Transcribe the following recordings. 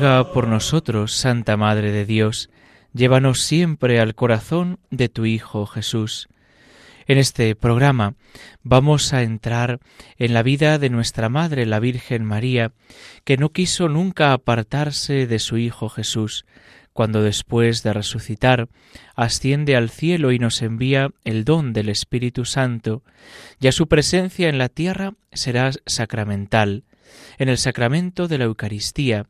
Por nosotros, Santa Madre de Dios, llévanos siempre al corazón de tu Hijo Jesús. En este programa vamos a entrar en la vida de nuestra Madre, la Virgen María, que no quiso nunca apartarse de su Hijo Jesús, cuando después de resucitar asciende al cielo y nos envía el don del Espíritu Santo, ya su presencia en la tierra será sacramental, en el sacramento de la Eucaristía,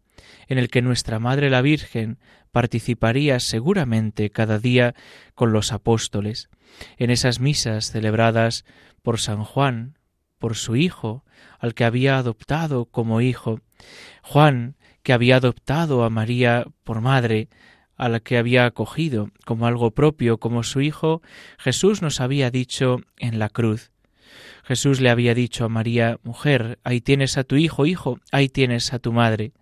en el que nuestra Madre la Virgen participaría seguramente cada día con los apóstoles, en esas misas celebradas por San Juan, por su hijo, al que había adoptado como hijo, Juan, que había adoptado a María por madre, a la que había acogido como algo propio, como su hijo, Jesús nos había dicho en la cruz. Jesús le había dicho a María, mujer, ahí tienes a tu hijo, hijo, ahí tienes a tu madre.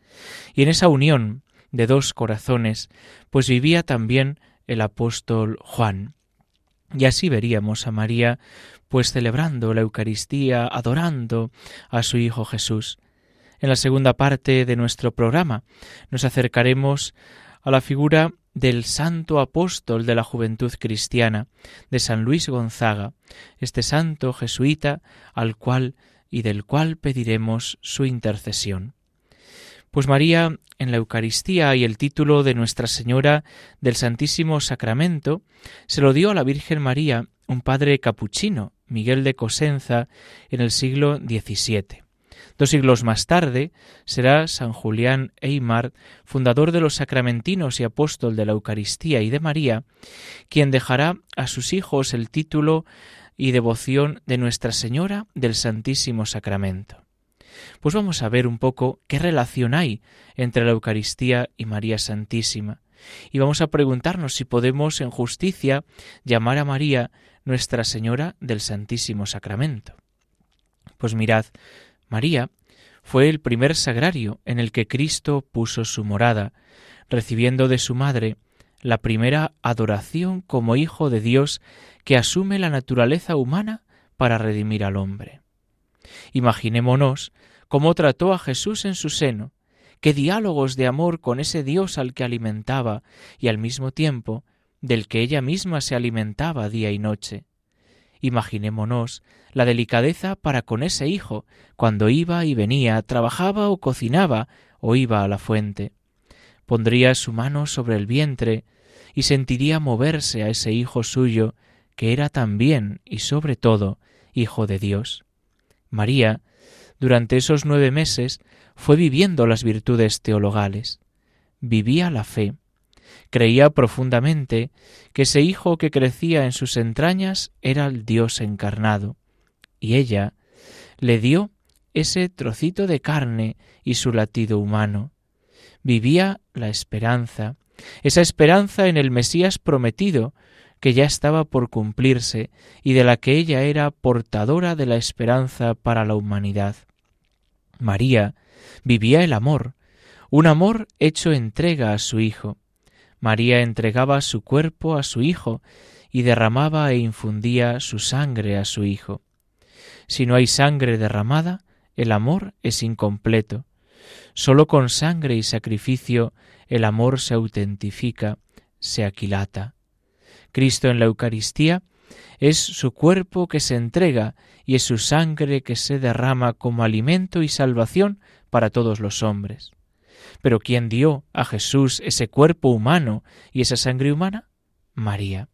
Y en esa unión de dos corazones, pues vivía también el apóstol Juan. Y así veríamos a María, pues celebrando la Eucaristía, adorando a su Hijo Jesús. En la segunda parte de nuestro programa nos acercaremos a la figura del santo apóstol de la juventud cristiana, de San Luis Gonzaga, este santo jesuita al cual y del cual pediremos su intercesión. Pues María en la Eucaristía y el título de Nuestra Señora del Santísimo Sacramento se lo dio a la Virgen María un padre capuchino, Miguel de Cosenza, en el siglo XVII. Dos siglos más tarde será San Julián Eymar, fundador de los sacramentinos y apóstol de la Eucaristía y de María, quien dejará a sus hijos el título y devoción de Nuestra Señora del Santísimo Sacramento. Pues vamos a ver un poco qué relación hay entre la Eucaristía y María Santísima. Y vamos a preguntarnos si podemos en justicia llamar a María Nuestra Señora del Santísimo Sacramento. Pues mirad, María fue el primer sagrario en el que Cristo puso su morada, recibiendo de su madre la primera adoración como Hijo de Dios que asume la naturaleza humana para redimir al hombre. Imaginémonos cómo trató a Jesús en su seno, qué diálogos de amor con ese Dios al que alimentaba y al mismo tiempo del que ella misma se alimentaba día y noche. Imaginémonos la delicadeza para con ese hijo cuando iba y venía, trabajaba o cocinaba o iba a la fuente. Pondría su mano sobre el vientre y sentiría moverse a ese hijo suyo que era también y sobre todo hijo de Dios. María, durante esos nueve meses, fue viviendo las virtudes teologales, vivía la fe, creía profundamente que ese hijo que crecía en sus entrañas era el Dios encarnado, y ella le dio ese trocito de carne y su latido humano. Vivía la esperanza, esa esperanza en el Mesías prometido, que ya estaba por cumplirse y de la que ella era portadora de la esperanza para la humanidad. María vivía el amor, un amor hecho entrega a su Hijo. María entregaba su cuerpo a su Hijo y derramaba e infundía su sangre a su Hijo. Si no hay sangre derramada, el amor es incompleto. Sólo con sangre y sacrificio el amor se autentifica, se aquilata. Cristo en la Eucaristía es su cuerpo que se entrega y es su sangre que se derrama como alimento y salvación para todos los hombres. Pero ¿quién dio a Jesús ese cuerpo humano y esa sangre humana? María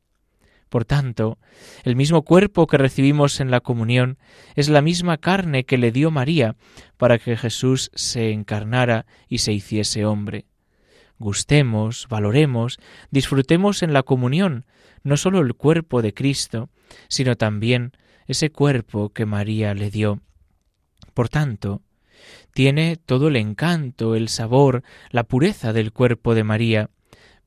Por tanto, el mismo cuerpo que recibimos en la comunión es la misma carne que le dio María para que Jesús se encarnara y se hiciese hombre. Gustemos, valoremos, disfrutemos en la comunión no sólo el cuerpo de Cristo, sino también ese cuerpo que María le dio. Por tanto, tiene todo el encanto, el sabor, la pureza del cuerpo de María,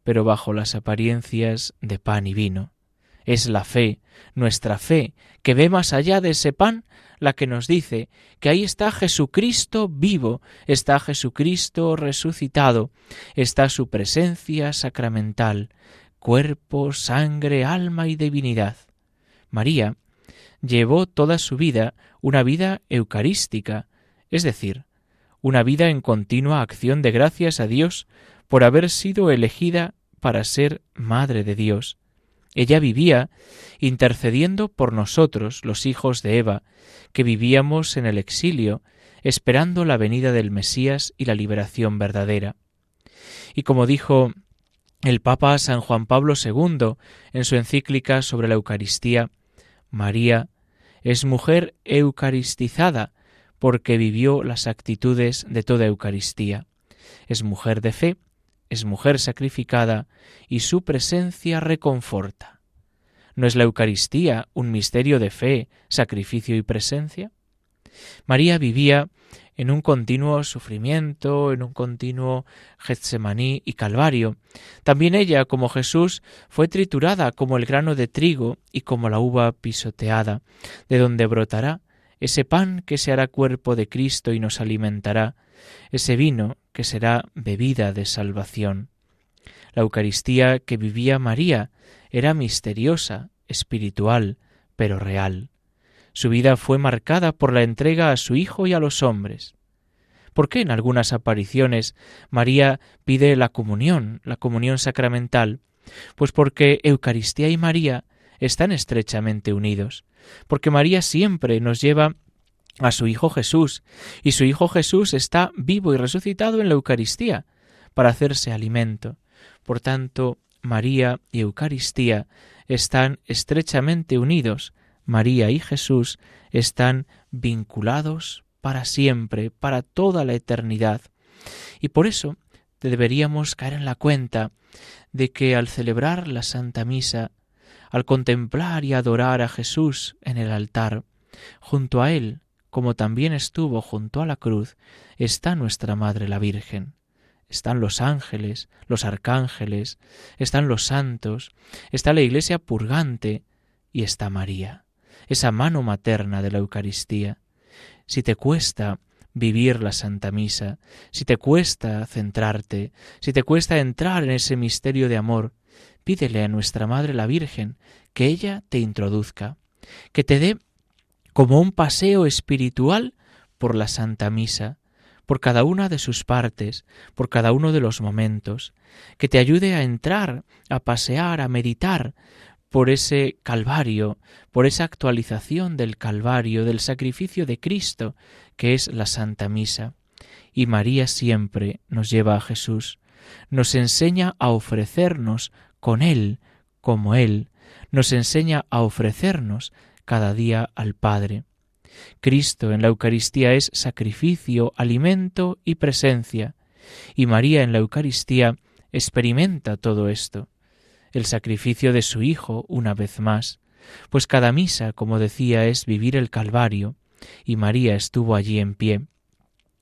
pero bajo las apariencias de pan y vino. Es la fe, nuestra fe, que ve más allá de ese pan, la que nos dice que ahí está Jesucristo vivo, está Jesucristo resucitado, está su presencia sacramental, cuerpo, sangre, alma y divinidad. María llevó toda su vida una vida eucarística, es decir, una vida en continua acción de gracias a Dios por haber sido elegida para ser Madre de Dios. Ella vivía intercediendo por nosotros, los hijos de Eva, que vivíamos en el exilio, esperando la venida del Mesías y la liberación verdadera. Y como dijo el Papa San Juan Pablo II en su encíclica sobre la Eucaristía, María es mujer eucaristizada porque vivió las actitudes de toda Eucaristía. Es mujer de fe, es mujer sacrificada y su presencia reconforta. ¿No es la Eucaristía un misterio de fe, sacrificio y presencia? María vivía en un continuo sufrimiento, en un continuo Getsemaní y Calvario. También ella, como Jesús, fue triturada como el grano de trigo y como la uva pisoteada, de donde brotará ese pan que se hará cuerpo de Cristo y nos alimentará, ese vino que será bebida de salvación. La Eucaristía que vivía María era misteriosa, espiritual, pero real. Su vida fue marcada por la entrega a su Hijo y a los hombres. ¿Por qué en algunas apariciones María pide la comunión, la comunión sacramental? Pues porque Eucaristía y María están estrechamente unidos, porque María siempre nos lleva a su Hijo Jesús, y su Hijo Jesús está vivo y resucitado en la Eucaristía, para hacerse alimento. Por tanto, María y Eucaristía están estrechamente unidos, María y Jesús están vinculados para siempre, para toda la eternidad. Y por eso deberíamos caer en la cuenta de que al celebrar la Santa Misa, al contemplar y adorar a Jesús en el altar, junto a Él, como también estuvo junto a la cruz, está nuestra Madre la Virgen. Están los ángeles, los arcángeles, están los santos, está la Iglesia purgante y está María esa mano materna de la Eucaristía. Si te cuesta vivir la Santa Misa, si te cuesta centrarte, si te cuesta entrar en ese misterio de amor, pídele a nuestra Madre la Virgen que ella te introduzca, que te dé como un paseo espiritual por la Santa Misa, por cada una de sus partes, por cada uno de los momentos, que te ayude a entrar, a pasear, a meditar por ese Calvario, por esa actualización del Calvario, del sacrificio de Cristo, que es la Santa Misa. Y María siempre nos lleva a Jesús, nos enseña a ofrecernos con Él, como Él, nos enseña a ofrecernos cada día al Padre. Cristo en la Eucaristía es sacrificio, alimento y presencia, y María en la Eucaristía experimenta todo esto el sacrificio de su Hijo una vez más, pues cada misa, como decía, es vivir el Calvario, y María estuvo allí en pie.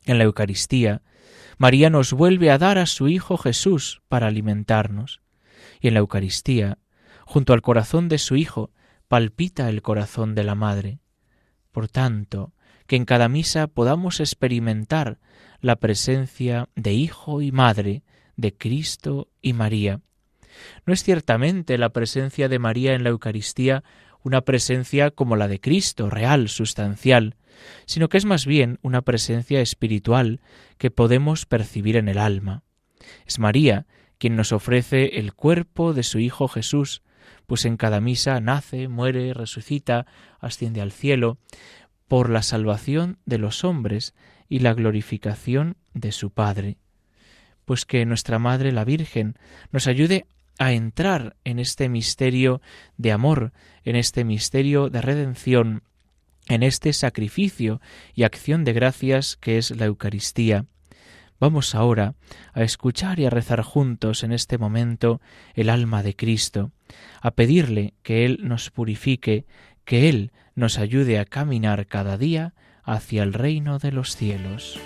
En la Eucaristía, María nos vuelve a dar a su Hijo Jesús para alimentarnos, y en la Eucaristía, junto al corazón de su Hijo, palpita el corazón de la Madre. Por tanto, que en cada misa podamos experimentar la presencia de Hijo y Madre, de Cristo y María, no es ciertamente la presencia de María en la Eucaristía una presencia como la de Cristo, real, sustancial, sino que es más bien una presencia espiritual que podemos percibir en el alma. Es María quien nos ofrece el cuerpo de su Hijo Jesús, pues en cada misa nace, muere, resucita, asciende al cielo, por la salvación de los hombres y la glorificación de su Padre. Pues que nuestra Madre la Virgen nos ayude a entrar en este misterio de amor, en este misterio de redención, en este sacrificio y acción de gracias que es la Eucaristía. Vamos ahora a escuchar y a rezar juntos en este momento el alma de Cristo, a pedirle que Él nos purifique, que Él nos ayude a caminar cada día hacia el reino de los cielos.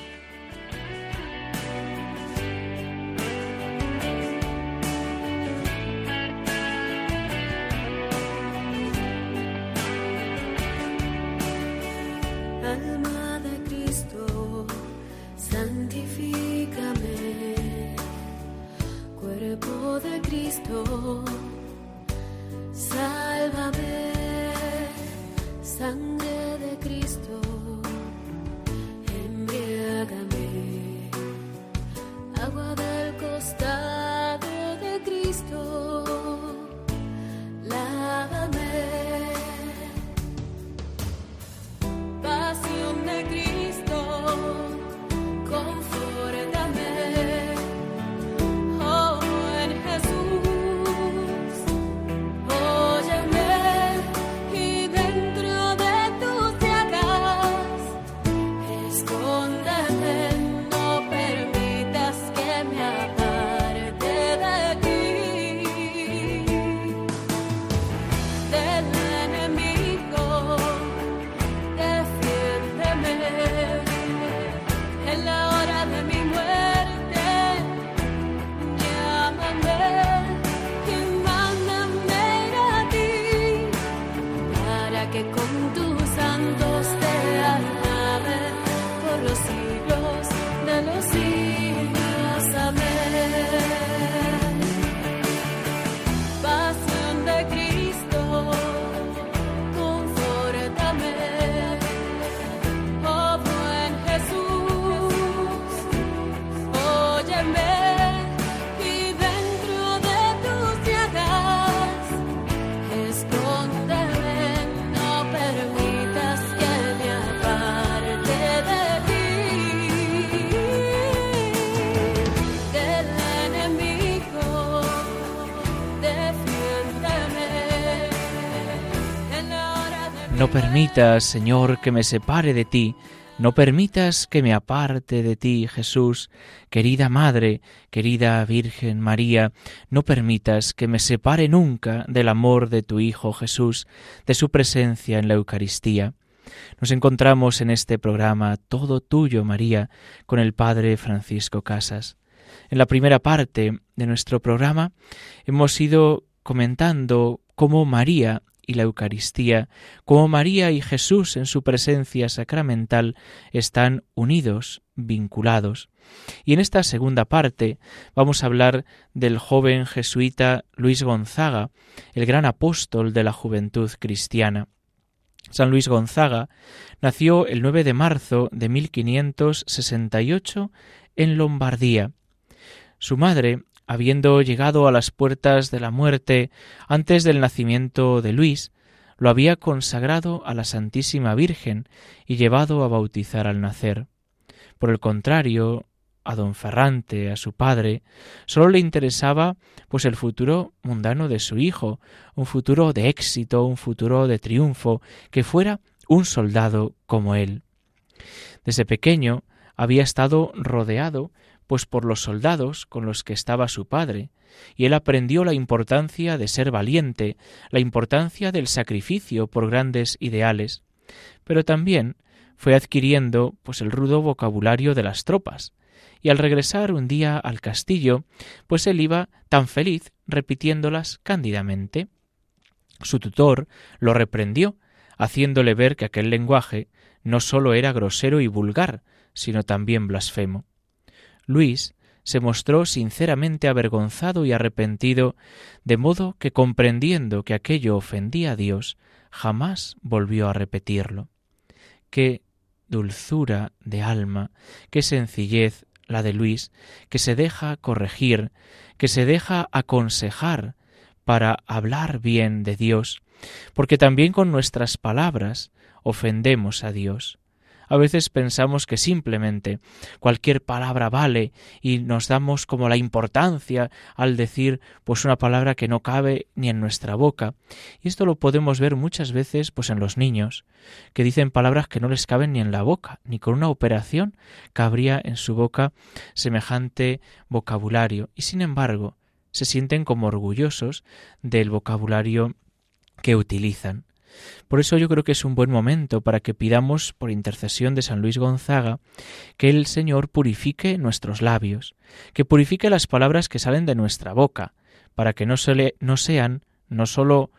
No permitas, Señor, que me separe de ti, no permitas que me aparte de ti, Jesús, querida Madre, querida Virgen María, no permitas que me separe nunca del amor de tu Hijo Jesús, de su presencia en la Eucaristía. Nos encontramos en este programa Todo Tuyo, María, con el Padre Francisco Casas. En la primera parte de nuestro programa hemos ido comentando cómo María y la Eucaristía, como María y Jesús en su presencia sacramental están unidos, vinculados. Y en esta segunda parte vamos a hablar del joven jesuita Luis Gonzaga, el gran apóstol de la juventud cristiana. San Luis Gonzaga nació el 9 de marzo de 1568 en Lombardía. Su madre habiendo llegado a las puertas de la muerte antes del nacimiento de Luis, lo había consagrado a la Santísima Virgen y llevado a bautizar al nacer. Por el contrario, a don Ferrante, a su padre, sólo le interesaba pues el futuro mundano de su hijo, un futuro de éxito, un futuro de triunfo, que fuera un soldado como él. Desde pequeño había estado rodeado pues por los soldados con los que estaba su padre, y él aprendió la importancia de ser valiente, la importancia del sacrificio por grandes ideales, pero también fue adquiriendo pues el rudo vocabulario de las tropas, y al regresar un día al castillo, pues él iba tan feliz repitiéndolas cándidamente. Su tutor lo reprendió, haciéndole ver que aquel lenguaje no sólo era grosero y vulgar, sino también blasfemo. Luis se mostró sinceramente avergonzado y arrepentido, de modo que comprendiendo que aquello ofendía a Dios, jamás volvió a repetirlo. Qué dulzura de alma, qué sencillez la de Luis, que se deja corregir, que se deja aconsejar para hablar bien de Dios, porque también con nuestras palabras ofendemos a Dios. A veces pensamos que simplemente cualquier palabra vale y nos damos como la importancia al decir pues una palabra que no cabe ni en nuestra boca. Y esto lo podemos ver muchas veces pues en los niños, que dicen palabras que no les caben ni en la boca, ni con una operación cabría en su boca semejante vocabulario. Y sin embargo, se sienten como orgullosos del vocabulario que utilizan. Por eso yo creo que es un buen momento para que pidamos, por intercesión de San Luis Gonzaga, que el Señor purifique nuestros labios, que purifique las palabras que salen de nuestra boca, para que no, no sean no sólo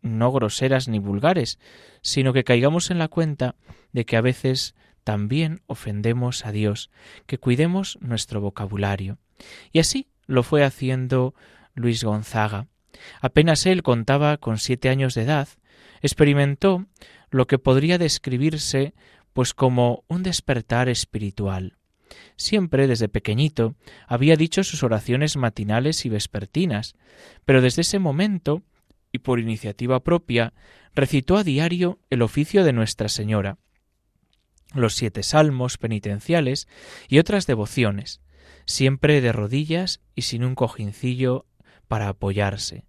no groseras ni vulgares, sino que caigamos en la cuenta de que a veces también ofendemos a Dios, que cuidemos nuestro vocabulario. Y así lo fue haciendo Luis Gonzaga. Apenas él contaba con siete años de edad, experimentó lo que podría describirse pues como un despertar espiritual. Siempre desde pequeñito había dicho sus oraciones matinales y vespertinas, pero desde ese momento, y por iniciativa propia, recitó a diario el oficio de Nuestra Señora, los siete salmos penitenciales y otras devociones, siempre de rodillas y sin un cojincillo para apoyarse.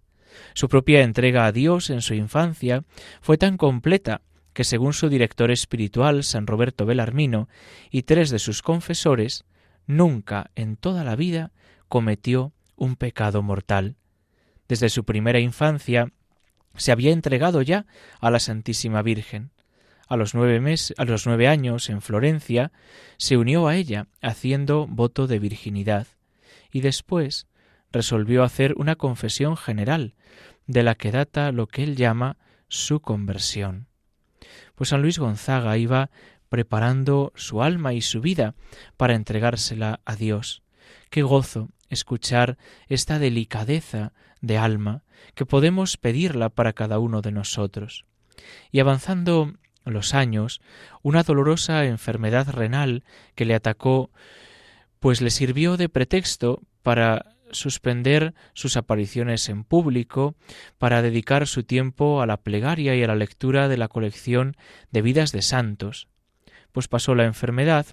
Su propia entrega a Dios en su infancia fue tan completa que según su director espiritual, San Roberto Belarmino, y tres de sus confesores, nunca en toda la vida cometió un pecado mortal. Desde su primera infancia se había entregado ya a la Santísima Virgen. A los nueve, a los nueve años, en Florencia, se unió a ella haciendo voto de virginidad, y después resolvió hacer una confesión general, de la que data lo que él llama su conversión. Pues San Luis Gonzaga iba preparando su alma y su vida para entregársela a Dios. Qué gozo escuchar esta delicadeza de alma que podemos pedirla para cada uno de nosotros. Y avanzando los años, una dolorosa enfermedad renal que le atacó, pues le sirvió de pretexto para suspender sus apariciones en público para dedicar su tiempo a la plegaria y a la lectura de la colección de vidas de santos. Pues pasó la enfermedad,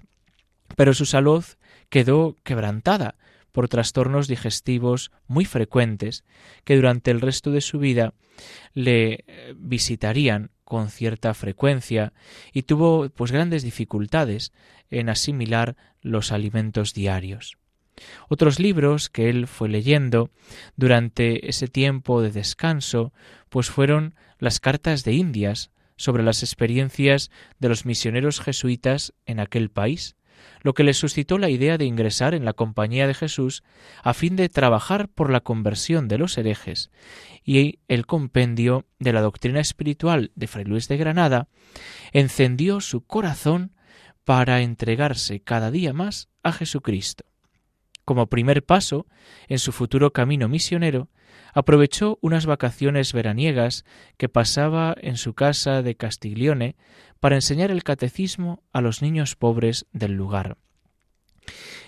pero su salud quedó quebrantada por trastornos digestivos muy frecuentes que durante el resto de su vida le eh, visitarían con cierta frecuencia y tuvo pues grandes dificultades en asimilar los alimentos diarios. Otros libros que él fue leyendo durante ese tiempo de descanso, pues fueron las cartas de Indias sobre las experiencias de los misioneros jesuitas en aquel país, lo que le suscitó la idea de ingresar en la compañía de Jesús a fin de trabajar por la conversión de los herejes, y el compendio de la doctrina espiritual de Fray Luis de Granada encendió su corazón para entregarse cada día más a Jesucristo. Como primer paso en su futuro camino misionero, aprovechó unas vacaciones veraniegas que pasaba en su casa de Castiglione para enseñar el catecismo a los niños pobres del lugar.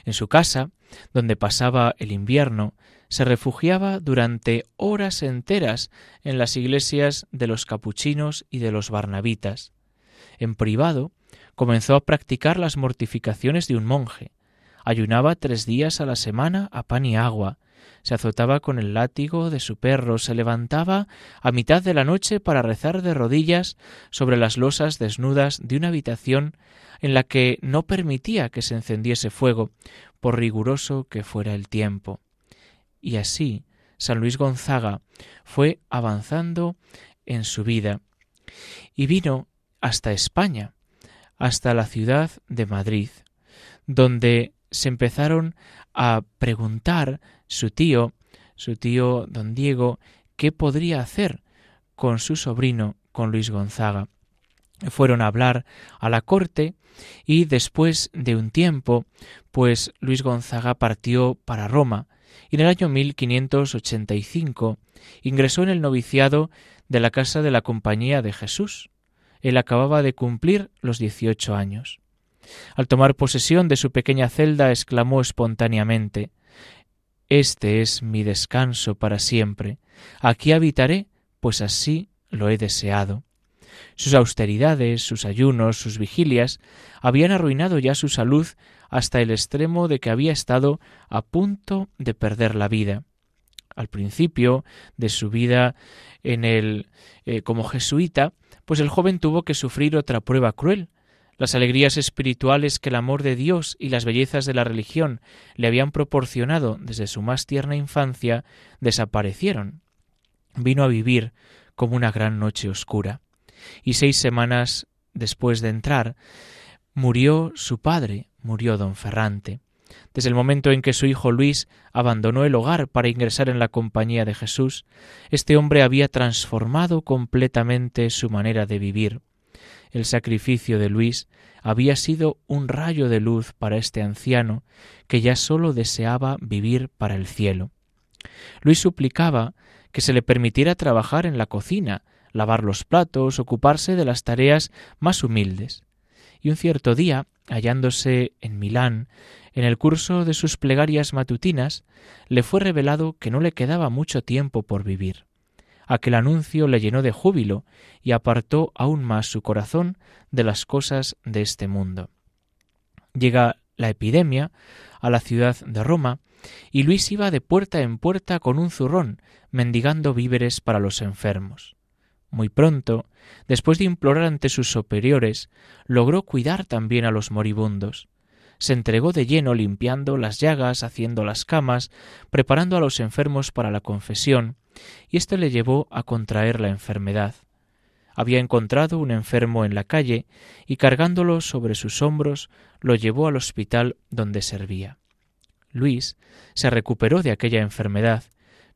En su casa, donde pasaba el invierno, se refugiaba durante horas enteras en las iglesias de los capuchinos y de los barnabitas. En privado, comenzó a practicar las mortificaciones de un monje, Ayunaba tres días a la semana a pan y agua, se azotaba con el látigo de su perro, se levantaba a mitad de la noche para rezar de rodillas sobre las losas desnudas de una habitación en la que no permitía que se encendiese fuego, por riguroso que fuera el tiempo. Y así San Luis Gonzaga fue avanzando en su vida y vino hasta España, hasta la ciudad de Madrid, donde se empezaron a preguntar su tío, su tío don Diego, qué podría hacer con su sobrino, con Luis Gonzaga. Fueron a hablar a la corte y después de un tiempo, pues Luis Gonzaga partió para Roma y en el año 1585 ingresó en el noviciado de la Casa de la Compañía de Jesús. Él acababa de cumplir los dieciocho años. Al tomar posesión de su pequeña celda, exclamó espontáneamente Este es mi descanso para siempre. Aquí habitaré, pues así lo he deseado. Sus austeridades, sus ayunos, sus vigilias habían arruinado ya su salud hasta el extremo de que había estado a punto de perder la vida. Al principio de su vida en el eh, como jesuita, pues el joven tuvo que sufrir otra prueba cruel. Las alegrías espirituales que el amor de Dios y las bellezas de la religión le habían proporcionado desde su más tierna infancia desaparecieron. Vino a vivir como una gran noche oscura. Y seis semanas después de entrar, murió su padre, murió don Ferrante. Desde el momento en que su hijo Luis abandonó el hogar para ingresar en la compañía de Jesús, este hombre había transformado completamente su manera de vivir. El sacrificio de Luis había sido un rayo de luz para este anciano que ya sólo deseaba vivir para el cielo. Luis suplicaba que se le permitiera trabajar en la cocina, lavar los platos, ocuparse de las tareas más humildes. Y un cierto día, hallándose en Milán, en el curso de sus plegarias matutinas, le fue revelado que no le quedaba mucho tiempo por vivir. Aquel anuncio le llenó de júbilo y apartó aún más su corazón de las cosas de este mundo. Llega la epidemia a la ciudad de Roma, y Luis iba de puerta en puerta con un zurrón, mendigando víveres para los enfermos. Muy pronto, después de implorar ante sus superiores, logró cuidar también a los moribundos. Se entregó de lleno limpiando las llagas, haciendo las camas, preparando a los enfermos para la confesión, y esto le llevó a contraer la enfermedad. Había encontrado un enfermo en la calle y cargándolo sobre sus hombros lo llevó al hospital donde servía. Luis se recuperó de aquella enfermedad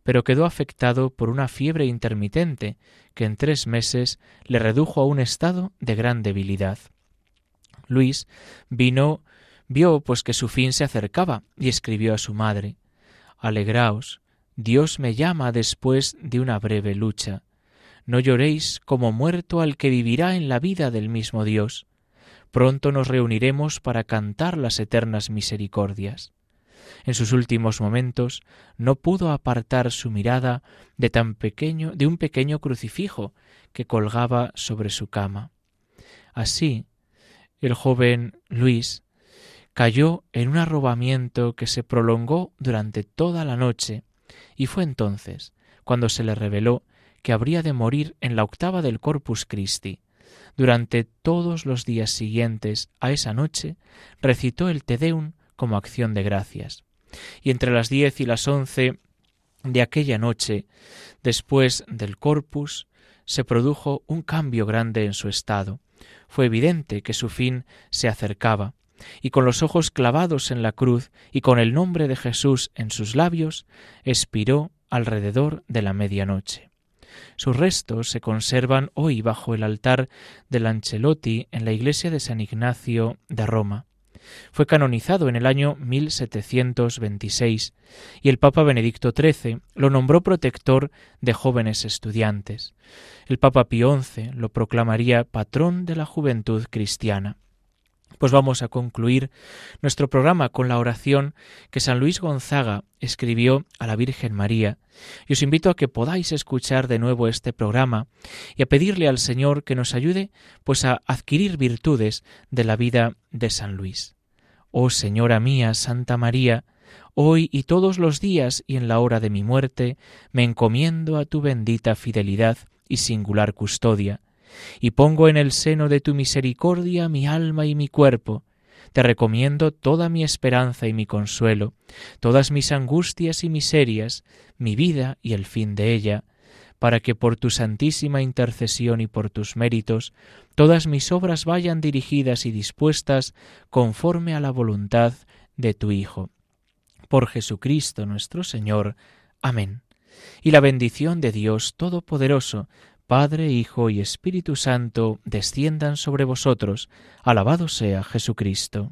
pero quedó afectado por una fiebre intermitente que en tres meses le redujo a un estado de gran debilidad. Luis vino, vio pues que su fin se acercaba y escribió a su madre Alegraos, Dios me llama después de una breve lucha. No lloréis como muerto al que vivirá en la vida del mismo Dios. Pronto nos reuniremos para cantar las eternas misericordias en sus últimos momentos no pudo apartar su mirada de tan pequeño de un pequeño crucifijo que colgaba sobre su cama. Así, el joven Luis cayó en un arrobamiento que se prolongó durante toda la noche, y fue entonces cuando se le reveló que habría de morir en la octava del Corpus Christi. Durante todos los días siguientes a esa noche recitó el Te Deum como acción de gracias. Y entre las diez y las once de aquella noche, después del corpus, se produjo un cambio grande en su estado. Fue evidente que su fin se acercaba, y con los ojos clavados en la cruz y con el nombre de Jesús en sus labios, expiró alrededor de la medianoche. Sus restos se conservan hoy bajo el altar del Ancelotti en la iglesia de San Ignacio de Roma. Fue canonizado en el año 1726 y el Papa Benedicto XIII lo nombró protector de jóvenes estudiantes. El Papa Pío XI lo proclamaría patrón de la juventud cristiana. Pues vamos a concluir nuestro programa con la oración que San Luis Gonzaga escribió a la Virgen María. Y os invito a que podáis escuchar de nuevo este programa y a pedirle al Señor que nos ayude pues a adquirir virtudes de la vida de San Luis. Oh Señora mía, Santa María, hoy y todos los días y en la hora de mi muerte, me encomiendo a tu bendita fidelidad y singular custodia y pongo en el seno de tu misericordia mi alma y mi cuerpo. Te recomiendo toda mi esperanza y mi consuelo, todas mis angustias y miserias, mi vida y el fin de ella, para que por tu santísima intercesión y por tus méritos todas mis obras vayan dirigidas y dispuestas conforme a la voluntad de tu Hijo. Por Jesucristo nuestro Señor. Amén. Y la bendición de Dios Todopoderoso, Padre, Hijo y Espíritu Santo, desciendan sobre vosotros. Alabado sea Jesucristo.